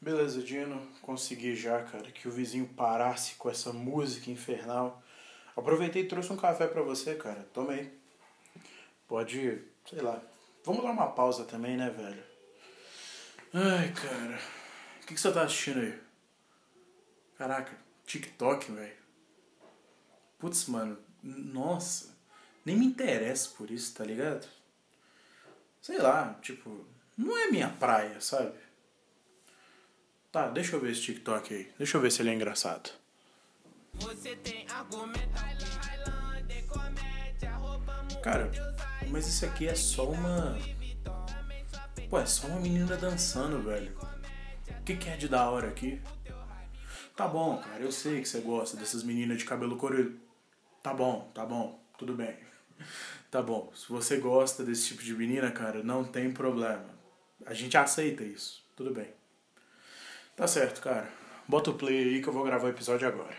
Beleza, Dino. Consegui já, cara, que o vizinho parasse com essa música infernal. Aproveitei e trouxe um café para você, cara. Tomei. Pode, sei lá. Vamos dar uma pausa também, né, velho? Ai, cara. O que, que você tá assistindo aí? Caraca, TikTok, velho. Putz, mano. Nossa. Nem me interesso por isso, tá ligado? Sei lá, tipo, não é minha praia, sabe? Tá, deixa eu ver esse TikTok aí. Deixa eu ver se ele é engraçado. Cara, mas isso aqui é só uma. Pô, é só uma menina dançando, velho. O que, que é de da hora aqui? Tá bom, cara, eu sei que você gosta dessas meninas de cabelo colorido. Tá bom, tá bom, tudo bem. Tá bom, se você gosta desse tipo de menina, cara, não tem problema. A gente aceita isso, tudo bem. Tá certo, cara. Bota o play aí que eu vou gravar o episódio agora.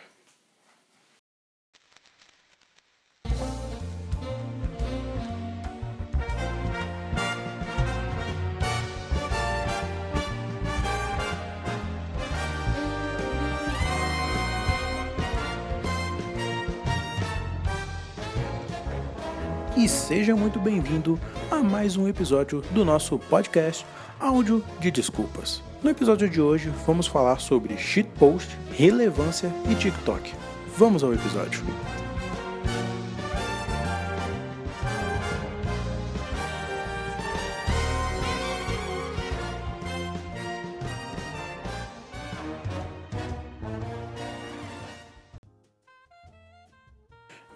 E seja muito bem-vindo a mais um episódio do nosso podcast Áudio de Desculpas. No episódio de hoje, vamos falar sobre shitpost, relevância e TikTok. Vamos ao episódio.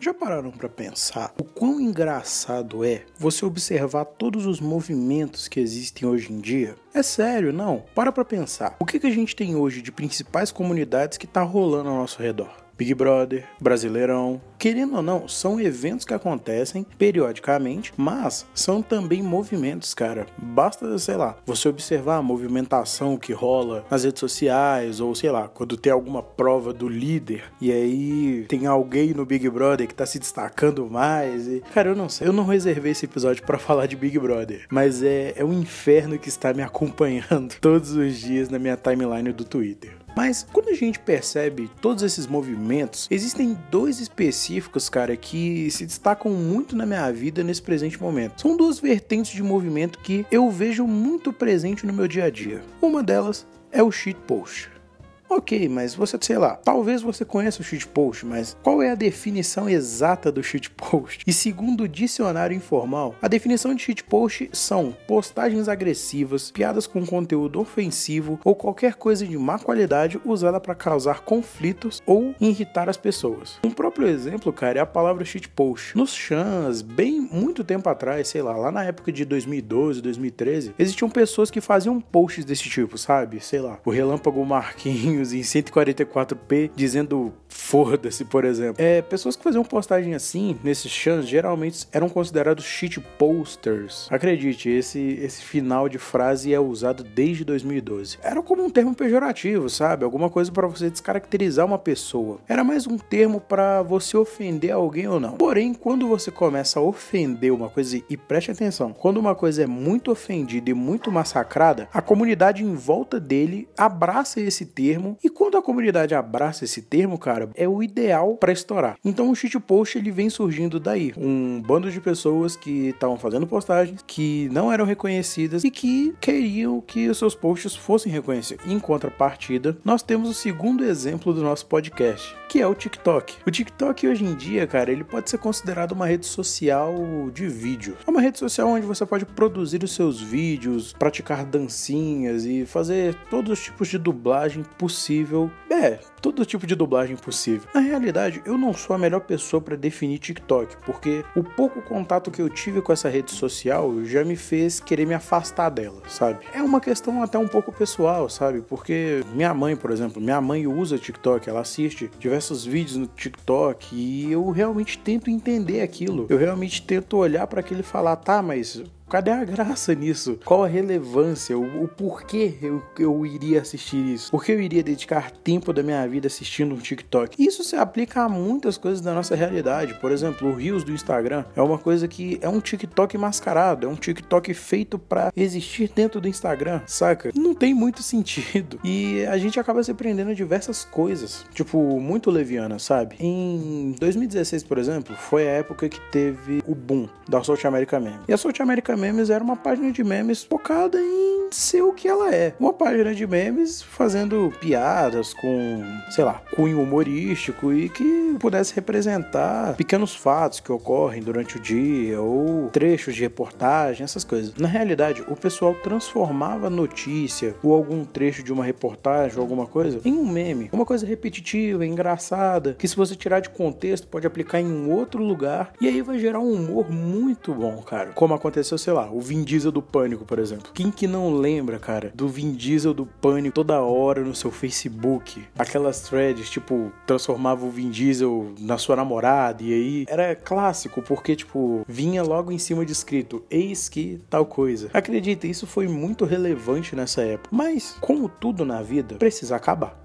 Já pararam para pensar o quão engraçado é você observar todos os movimentos que existem hoje em dia? É sério, não. Para para pensar. O que, que a gente tem hoje de principais comunidades que tá rolando ao nosso redor? Big Brother, Brasileirão. Querendo ou não, são eventos que acontecem periodicamente, mas são também movimentos, cara. Basta, sei lá, você observar a movimentação que rola nas redes sociais, ou sei lá, quando tem alguma prova do líder e aí tem alguém no Big Brother que tá se destacando mais. E, cara, eu não sei. Eu não reservei esse episódio para falar de Big Brother, mas é, é um inferno que está me acompanhando todos os dias na minha timeline do Twitter. Mas quando a gente percebe todos esses movimentos, existem dois específicos, cara, que se destacam muito na minha vida nesse presente momento. São duas vertentes de movimento que eu vejo muito presente no meu dia a dia. Uma delas é o shitpost. Ok, mas você, sei lá, talvez você conheça o shitpost, mas qual é a definição exata do shitpost? E segundo o dicionário informal, a definição de shitpost são postagens agressivas, piadas com conteúdo ofensivo ou qualquer coisa de má qualidade usada para causar conflitos ou irritar as pessoas. Um próprio exemplo, cara, é a palavra shitpost. Nos chans, bem muito tempo atrás, sei lá, lá na época de 2012, 2013, existiam pessoas que faziam posts desse tipo, sabe? Sei lá, o Relâmpago Marquinhos em 144p dizendo foda-se, por exemplo. É, pessoas que faziam postagem assim, nesses chans, geralmente eram considerados shit posters. Acredite, esse, esse final de frase é usado desde 2012. Era como um termo pejorativo, sabe? Alguma coisa para você descaracterizar uma pessoa. Era mais um termo para você ofender alguém ou não. Porém, quando você começa a ofender uma coisa, e preste atenção, quando uma coisa é muito ofendida e muito massacrada, a comunidade em volta dele abraça esse termo termo. E quando a comunidade abraça esse termo, cara, é o ideal para estourar. Então o shitpost ele vem surgindo daí. Um bando de pessoas que estavam fazendo postagens que não eram reconhecidas e que queriam que os seus posts fossem reconhecidos. Em contrapartida, nós temos o segundo exemplo do nosso podcast, que é o TikTok. O TikTok hoje em dia, cara, ele pode ser considerado uma rede social de vídeo. É uma rede social onde você pode produzir os seus vídeos, praticar dancinhas e fazer todos os tipos de dublagem possível possível. É, todo tipo de dublagem possível. Na realidade, eu não sou a melhor pessoa para definir TikTok, porque o pouco contato que eu tive com essa rede social já me fez querer me afastar dela, sabe? É uma questão até um pouco pessoal, sabe? Porque minha mãe, por exemplo, minha mãe usa TikTok, ela assiste diversos vídeos no TikTok e eu realmente tento entender aquilo. Eu realmente tento olhar para aquilo e falar, tá, mas Cadê a graça nisso? Qual a relevância? O, o porquê eu, eu iria assistir isso? Por que eu iria dedicar tempo da minha vida assistindo um TikTok? Isso se aplica a muitas coisas da nossa realidade. Por exemplo, o Reels do Instagram é uma coisa que é um TikTok mascarado, é um TikTok feito para existir dentro do Instagram, saca? Não tem muito sentido. E a gente acaba se prendendo a diversas coisas, tipo, muito leviana, sabe? Em 2016, por exemplo, foi a época que teve o boom da South America Meme. E a South America Memes era uma página de memes focada em ser o que ela é. Uma página de memes fazendo piadas com, sei lá, cunho humorístico e que pudesse representar pequenos fatos que ocorrem durante o dia ou trechos de reportagem, essas coisas. Na realidade, o pessoal transformava notícia ou algum trecho de uma reportagem ou alguma coisa em um meme, uma coisa repetitiva, engraçada, que se você tirar de contexto pode aplicar em um outro lugar e aí vai gerar um humor muito bom, cara. Como aconteceu, sei lá, o Vin Diesel do Pânico, por exemplo. Quem que não lembra, cara, do Vin Diesel do Pânico toda hora no seu Facebook? Aquelas threads, tipo, transformava o Vin Diesel na sua namorada e aí era clássico, porque, tipo, vinha logo em cima de escrito, eis que tal coisa. Acredita, isso foi muito relevante nessa época. Mas, como tudo na vida, precisa acabar.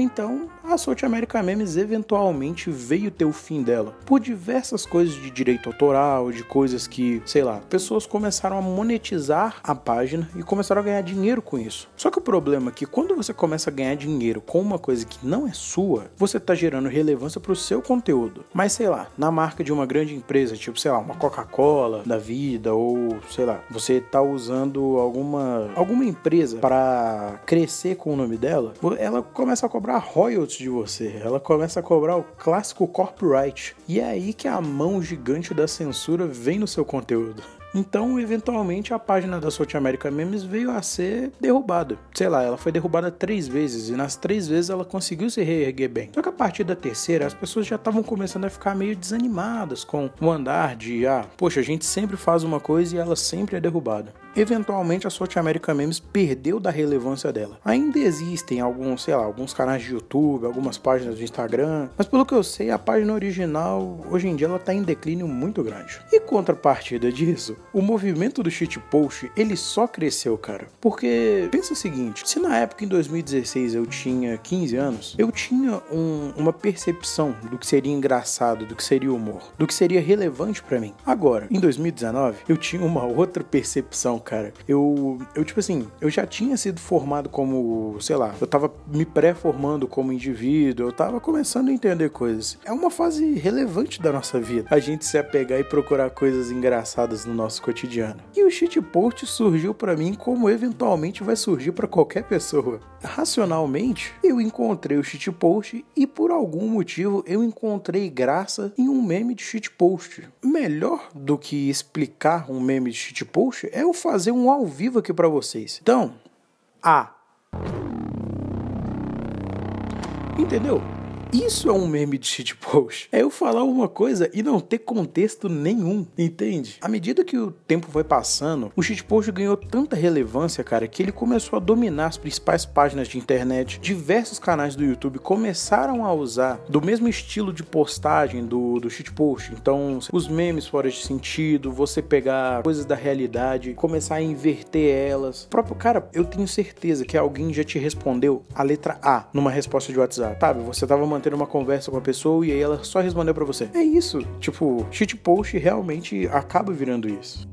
Então, a South America Memes eventualmente veio ter o fim dela. Por diversas coisas de direito autoral, de coisas que, sei lá, pessoas começaram a monetizar a página e começaram a ganhar dinheiro com isso. Só que o problema é que quando você começa a ganhar dinheiro com uma coisa que não é sua, você tá gerando relevância pro seu conteúdo. Mas sei lá, na marca de uma grande empresa, tipo, sei lá, uma Coca-Cola da vida ou, sei lá, você tá usando alguma alguma empresa para crescer com o nome dela, ela começa a cobrar royalties de você. Ela começa a cobrar o clássico copyright. E é aí que a mão gigante da censura vem no seu conteúdo. Então, eventualmente, a página da South America Memes veio a ser derrubada. Sei lá, ela foi derrubada três vezes e nas três vezes ela conseguiu se reerguer bem. Só que a partir da terceira, as pessoas já estavam começando a ficar meio desanimadas com o andar de, ah, poxa, a gente sempre faz uma coisa e ela sempre é derrubada. Eventualmente, a South America Memes perdeu da relevância dela. Ainda existem alguns, sei lá, alguns canais de YouTube, algumas páginas do Instagram, mas pelo que eu sei, a página original, hoje em dia, ela tá em declínio muito grande. E contrapartida disso, o movimento do shitpost, ele só cresceu, cara. Porque, pensa o seguinte, se na época, em 2016, eu tinha 15 anos, eu tinha um, uma percepção do que seria engraçado, do que seria humor, do que seria relevante para mim. Agora, em 2019, eu tinha uma outra percepção, cara. Eu, eu, tipo assim, eu já tinha sido formado como, sei lá, eu tava me pré-formando como indivíduo, eu tava começando a entender coisas. É uma fase relevante da nossa vida. A gente se apegar e procurar coisas engraçadas no nosso cotidiano. E o shitpost surgiu para mim como eventualmente vai surgir para qualquer pessoa. Racionalmente, eu encontrei o shitpost e por algum motivo eu encontrei graça em um meme de shitpost. Melhor do que explicar um meme de shitpost é eu fazer um ao vivo aqui para vocês. Então, A. Entendeu? Isso é um meme de shitpost. É eu falar uma coisa e não ter contexto nenhum, entende? À medida que o tempo foi passando, o shitpost ganhou tanta relevância, cara, que ele começou a dominar as principais páginas de internet. Diversos canais do YouTube começaram a usar do mesmo estilo de postagem do, do shitpost. Então, os memes fora de sentido, você pegar coisas da realidade, começar a inverter elas. O próprio cara, eu tenho certeza que alguém já te respondeu a letra A numa resposta de WhatsApp. Sabe, você tava mantendo uma conversa com a pessoa e aí ela só respondeu para você. É isso. Tipo, shitpost realmente acaba virando isso.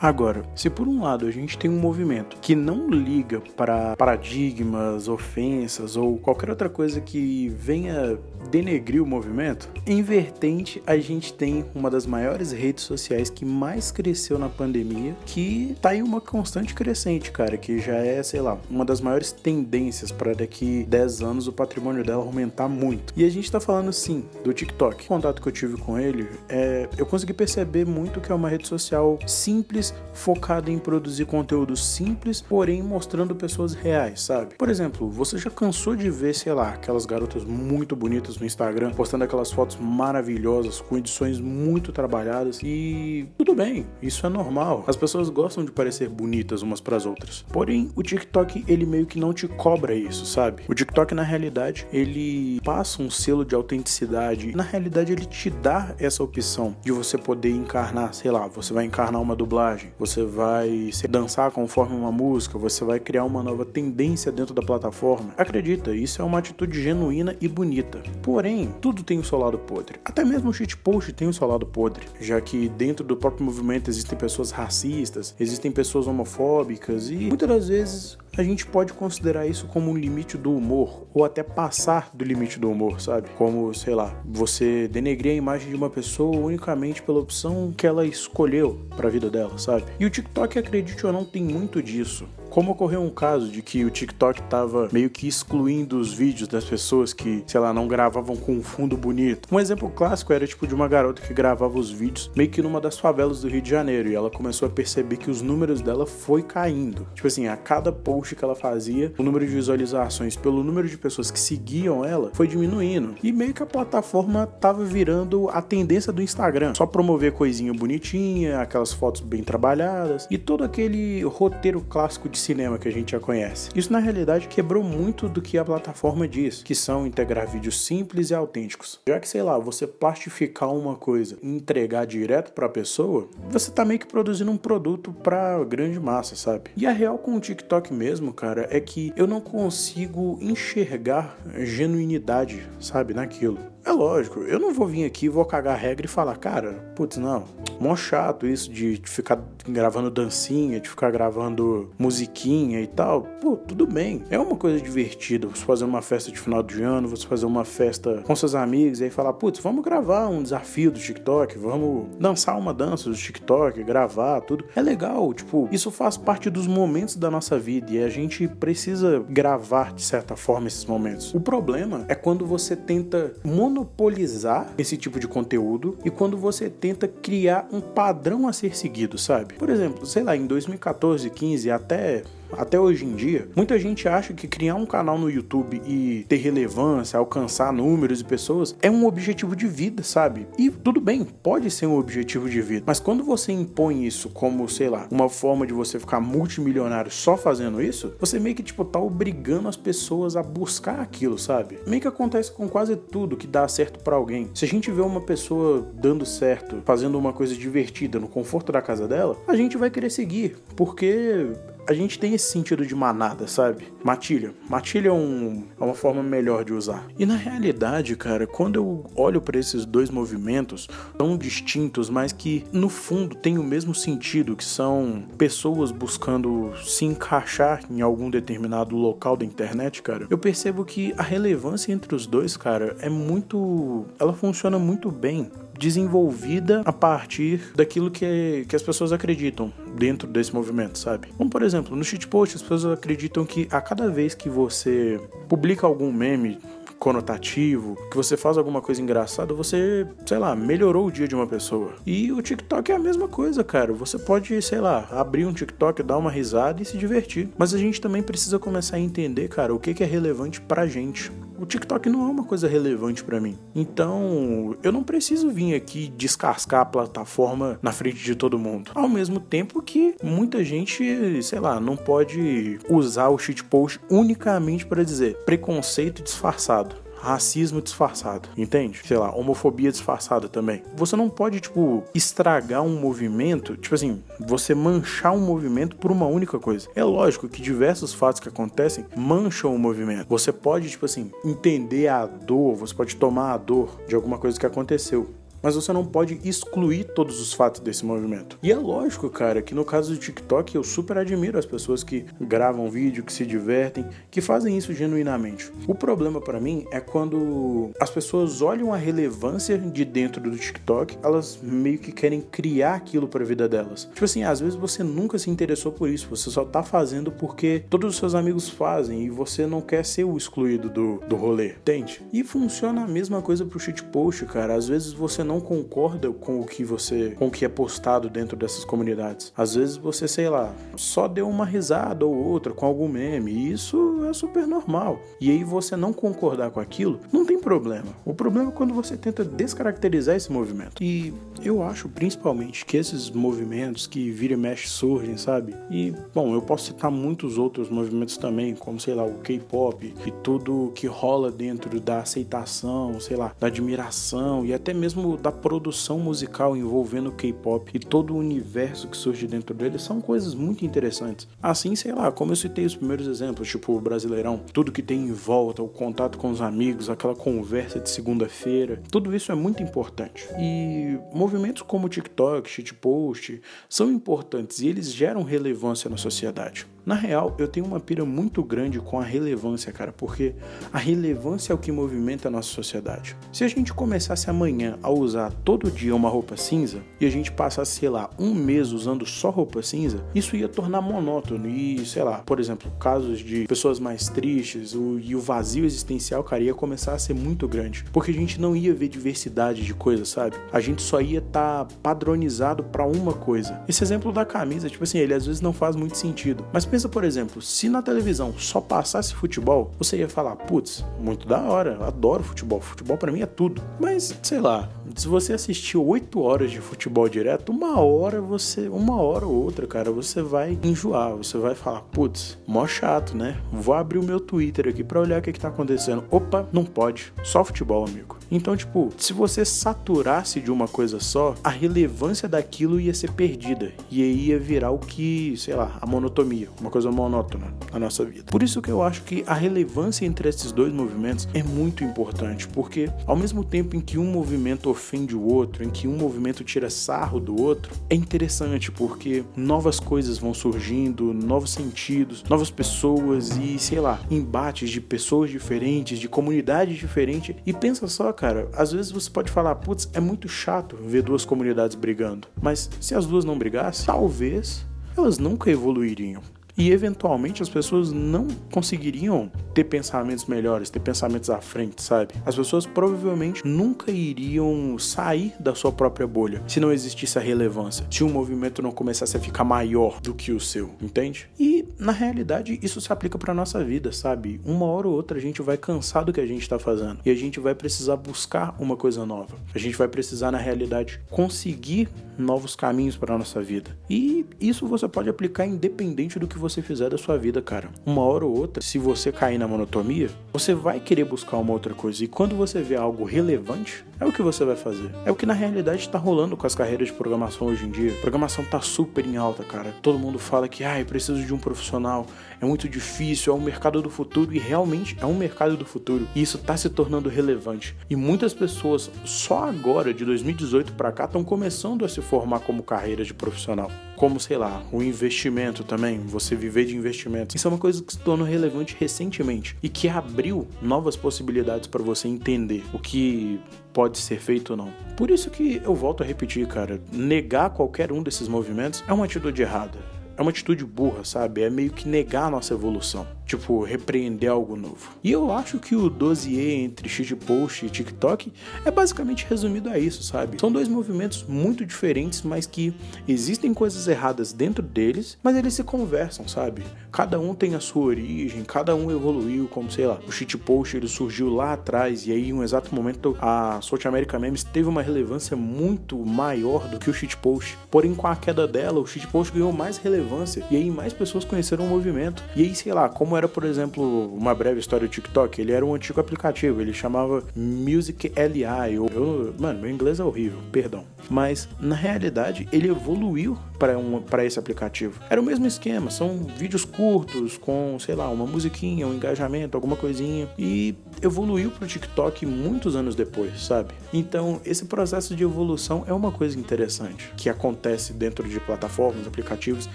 Agora, se por um lado a gente tem um movimento que não liga para paradigmas, ofensas ou qualquer outra coisa que venha denegrir o movimento, em vertente a gente tem uma das maiores redes sociais que mais cresceu na pandemia, que tá em uma constante crescente, cara, que já é, sei lá, uma das maiores tendências para daqui 10 anos o patrimônio dela aumentar muito. E a gente tá falando sim do TikTok. O contato que eu tive com ele, é, eu consegui perceber muito que é uma rede social simples mais focado em produzir conteúdo simples, porém mostrando pessoas reais, sabe? Por exemplo, você já cansou de ver, sei lá, aquelas garotas muito bonitas no Instagram postando aquelas fotos maravilhosas com edições muito trabalhadas e tudo bem, isso é normal. As pessoas gostam de parecer bonitas umas para as outras. Porém, o TikTok ele meio que não te cobra isso, sabe? O TikTok na realidade, ele passa um selo de autenticidade. Na realidade, ele te dá essa opção de você poder encarnar, sei lá, você vai encarnar uma dublagem, você vai dançar conforme uma música, você vai criar uma nova tendência dentro da plataforma. Acredita, isso é uma atitude genuína e bonita. Porém, tudo tem o seu lado podre. Até mesmo o shitpost tem o seu lado podre, já que dentro do próprio movimento existem pessoas racistas, existem pessoas homofóbicas e muitas das vezes a gente pode considerar isso como um limite do humor, ou até passar do limite do humor, sabe? Como, sei lá, você denegrir a imagem de uma pessoa unicamente pela opção que ela escolheu para a vida dela, sabe? E o TikTok, acredite ou não, tem muito disso. Como ocorreu um caso de que o TikTok tava meio que excluindo os vídeos das pessoas que, sei lá, não gravavam com um fundo bonito. Um exemplo clássico era tipo de uma garota que gravava os vídeos meio que numa das favelas do Rio de Janeiro e ela começou a perceber que os números dela foi caindo. Tipo assim, a cada post que ela fazia, o número de visualizações pelo número de pessoas que seguiam ela foi diminuindo. E meio que a plataforma tava virando a tendência do Instagram, só promover coisinha bonitinha, aquelas fotos bem trabalhadas e todo aquele roteiro clássico de de cinema que a gente já conhece. Isso na realidade quebrou muito do que a plataforma diz, que são integrar vídeos simples e autênticos. Já que, sei lá, você plastificar uma coisa e entregar direto para a pessoa, você tá meio que produzindo um produto para grande massa, sabe? E a real com o TikTok mesmo, cara, é que eu não consigo enxergar genuinidade, sabe, naquilo. É lógico, eu não vou vir aqui vou cagar a regra e falar, cara, putz, não, mó chato isso de ficar gravando dancinha, de ficar gravando musiquinha e tal. Pô, tudo bem, é uma coisa divertida você fazer uma festa de final de ano, você fazer uma festa com seus amigos e aí falar, putz, vamos gravar um desafio do TikTok, vamos dançar uma dança do TikTok, gravar, tudo. É legal, tipo, isso faz parte dos momentos da nossa vida e a gente precisa gravar de certa forma esses momentos. O problema é quando você tenta mono monopolizar esse tipo de conteúdo e quando você tenta criar um padrão a ser seguido, sabe? Por exemplo, sei lá, em 2014, 15 até até hoje em dia, muita gente acha que criar um canal no YouTube e ter relevância, alcançar números e pessoas é um objetivo de vida, sabe? E tudo bem, pode ser um objetivo de vida, mas quando você impõe isso como, sei lá, uma forma de você ficar multimilionário só fazendo isso, você meio que tipo tá obrigando as pessoas a buscar aquilo, sabe? Meio que acontece com quase tudo que dá certo para alguém. Se a gente vê uma pessoa dando certo, fazendo uma coisa divertida no conforto da casa dela, a gente vai querer seguir, porque a gente tem esse sentido de manada, sabe? Matilha. Matilha é, um, é uma forma melhor de usar. E na realidade, cara, quando eu olho para esses dois movimentos tão distintos, mas que no fundo têm o mesmo sentido, que são pessoas buscando se encaixar em algum determinado local da internet, cara, eu percebo que a relevância entre os dois, cara, é muito. Ela funciona muito bem desenvolvida a partir daquilo que, que as pessoas acreditam dentro desse movimento, sabe? Como por exemplo, no shitpost as pessoas acreditam que a cada vez que você publica algum meme conotativo, que você faz alguma coisa engraçada, você, sei lá, melhorou o dia de uma pessoa. E o TikTok é a mesma coisa, cara. Você pode, sei lá, abrir um TikTok, dar uma risada e se divertir. Mas a gente também precisa começar a entender, cara, o que é relevante pra gente o TikTok não é uma coisa relevante para mim. Então, eu não preciso vir aqui descascar a plataforma na frente de todo mundo. Ao mesmo tempo que muita gente, sei lá, não pode usar o shitpost unicamente para dizer preconceito disfarçado racismo disfarçado, entende? Sei lá, homofobia disfarçada também. Você não pode, tipo, estragar um movimento, tipo assim, você manchar um movimento por uma única coisa. É lógico que diversos fatos que acontecem mancham o movimento. Você pode, tipo assim, entender a dor, você pode tomar a dor de alguma coisa que aconteceu mas você não pode excluir todos os fatos desse movimento. E é lógico, cara, que no caso do TikTok eu super admiro as pessoas que gravam vídeo, que se divertem, que fazem isso genuinamente. O problema para mim é quando as pessoas olham a relevância de dentro do TikTok, elas meio que querem criar aquilo para a vida delas. Tipo assim, às vezes você nunca se interessou por isso, você só tá fazendo porque todos os seus amigos fazem e você não quer ser o excluído do, do rolê, entende? E funciona a mesma coisa pro shitpost, cara. Às vezes você não concorda com o que você, com o que é postado dentro dessas comunidades. Às vezes você, sei lá, só deu uma risada ou outra com algum meme, e isso é super normal. E aí você não concordar com aquilo, não tem problema. O problema é quando você tenta descaracterizar esse movimento. E eu acho principalmente que esses movimentos que vira e mexe surgem, sabe? E, bom, eu posso citar muitos outros movimentos também, como, sei lá, o K-pop e tudo que rola dentro da aceitação, sei lá, da admiração e até mesmo da produção musical envolvendo o K-pop e todo o universo que surge dentro dele são coisas muito interessantes. Assim, sei lá, como eu citei os primeiros exemplos, tipo o Brasileirão, tudo que tem em volta, o contato com os amigos, aquela conversa de segunda-feira, tudo isso é muito importante. E movimentos como TikTok, shitpost, são importantes e eles geram relevância na sociedade. Na real, eu tenho uma pira muito grande com a relevância, cara, porque a relevância é o que movimenta a nossa sociedade. Se a gente começasse amanhã a usar todo dia uma roupa cinza e a gente passasse, sei lá, um mês usando só roupa cinza, isso ia tornar monótono e, sei lá, por exemplo, casos de pessoas mais tristes o, e o vazio existencial, cara, ia começar a ser muito grande, porque a gente não ia ver diversidade de coisas, sabe? A gente só ia estar tá padronizado para uma coisa. Esse exemplo da camisa, tipo assim, ele às vezes não faz muito sentido, mas pensa, por exemplo, se na televisão só passasse futebol, você ia falar, putz, muito da hora, adoro futebol, futebol para mim é tudo. Mas, sei lá, se você assistiu 8 horas de futebol direto, uma hora você, uma hora ou outra, cara, você vai enjoar, você vai falar, putz, mó chato, né? Vou abrir o meu Twitter aqui para olhar o que, que tá acontecendo. Opa, não pode, só futebol, amigo. Então, tipo, se você saturasse de uma coisa só, a relevância daquilo ia ser perdida. E aí ia virar o que, sei lá, a monotonia, uma coisa monótona na nossa vida. Por isso que eu acho que a relevância entre esses dois movimentos é muito importante, porque ao mesmo tempo em que um movimento ofende o outro, em que um movimento tira sarro do outro, é interessante porque novas coisas vão surgindo, novos sentidos, novas pessoas e, sei lá, embates de pessoas diferentes, de comunidades diferentes. E pensa só, cara, às vezes você pode falar, putz, é muito chato ver duas comunidades brigando. Mas se as duas não brigassem, talvez elas nunca evoluiriam e eventualmente as pessoas não conseguiriam ter pensamentos melhores, ter pensamentos à frente, sabe? As pessoas provavelmente nunca iriam sair da sua própria bolha se não existisse a relevância, se o movimento não começasse a ficar maior do que o seu, entende? E na realidade isso se aplica para nossa vida, sabe? Uma hora ou outra a gente vai cansar do que a gente está fazendo e a gente vai precisar buscar uma coisa nova. A gente vai precisar na realidade conseguir novos caminhos para nossa vida. E isso você pode aplicar independente do que você fizer da sua vida, cara. Uma hora ou outra, se você cair na monotonia, você vai querer buscar uma outra coisa. E quando você vê algo relevante, é o que você vai fazer. É o que na realidade está rolando com as carreiras de programação hoje em dia. Programação tá super em alta, cara. Todo mundo fala que, ah, eu preciso de um profissional. É muito difícil, é um mercado do futuro e realmente é um mercado do futuro. E isso tá se tornando relevante. E muitas pessoas só agora, de 2018 para cá, estão começando a se formar como carreira de profissional. Como, sei lá, o investimento também, você viver de investimento. Isso é uma coisa que se tornou relevante recentemente e que abriu novas possibilidades para você entender o que pode ser feito ou não. Por isso que eu volto a repetir, cara, negar qualquer um desses movimentos é uma atitude errada. É uma atitude burra, sabe? É meio que negar a nossa evolução tipo, repreender algo novo. E eu acho que o dossiê entre shitpost e TikTok é basicamente resumido a isso, sabe? São dois movimentos muito diferentes, mas que existem coisas erradas dentro deles, mas eles se conversam, sabe? Cada um tem a sua origem, cada um evoluiu, como sei lá, o shitpost ele surgiu lá atrás e aí em um exato momento a South America Memes teve uma relevância muito maior do que o shitpost. Porém, com a queda dela, o shitpost ganhou mais relevância e aí mais pessoas conheceram o movimento. E aí, sei lá, como era, por exemplo, uma breve história do TikTok, ele era um antigo aplicativo, ele chamava Music LI. Eu, eu, mano, meu inglês é horrível, perdão. Mas na realidade ele evoluiu para um, esse aplicativo. Era o mesmo esquema, são vídeos curtos com, sei lá, uma musiquinha, um engajamento, alguma coisinha e evoluiu para o TikTok muitos anos depois, sabe? Então, esse processo de evolução é uma coisa interessante que acontece dentro de plataformas, aplicativos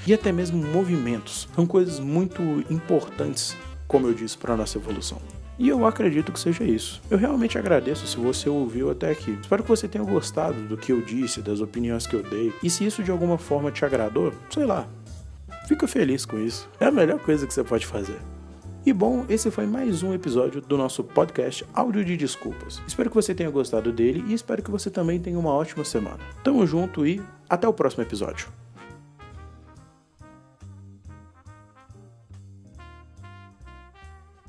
e até mesmo movimentos. São coisas muito importantes, como eu disse, para a nossa evolução. E eu acredito que seja isso. Eu realmente agradeço se você ouviu até aqui. Espero que você tenha gostado do que eu disse, das opiniões que eu dei. E se isso de alguma forma te agradou, sei lá, fica feliz com isso. É a melhor coisa que você pode fazer. E bom, esse foi mais um episódio do nosso podcast Áudio de Desculpas. Espero que você tenha gostado dele e espero que você também tenha uma ótima semana. Tamo junto e até o próximo episódio.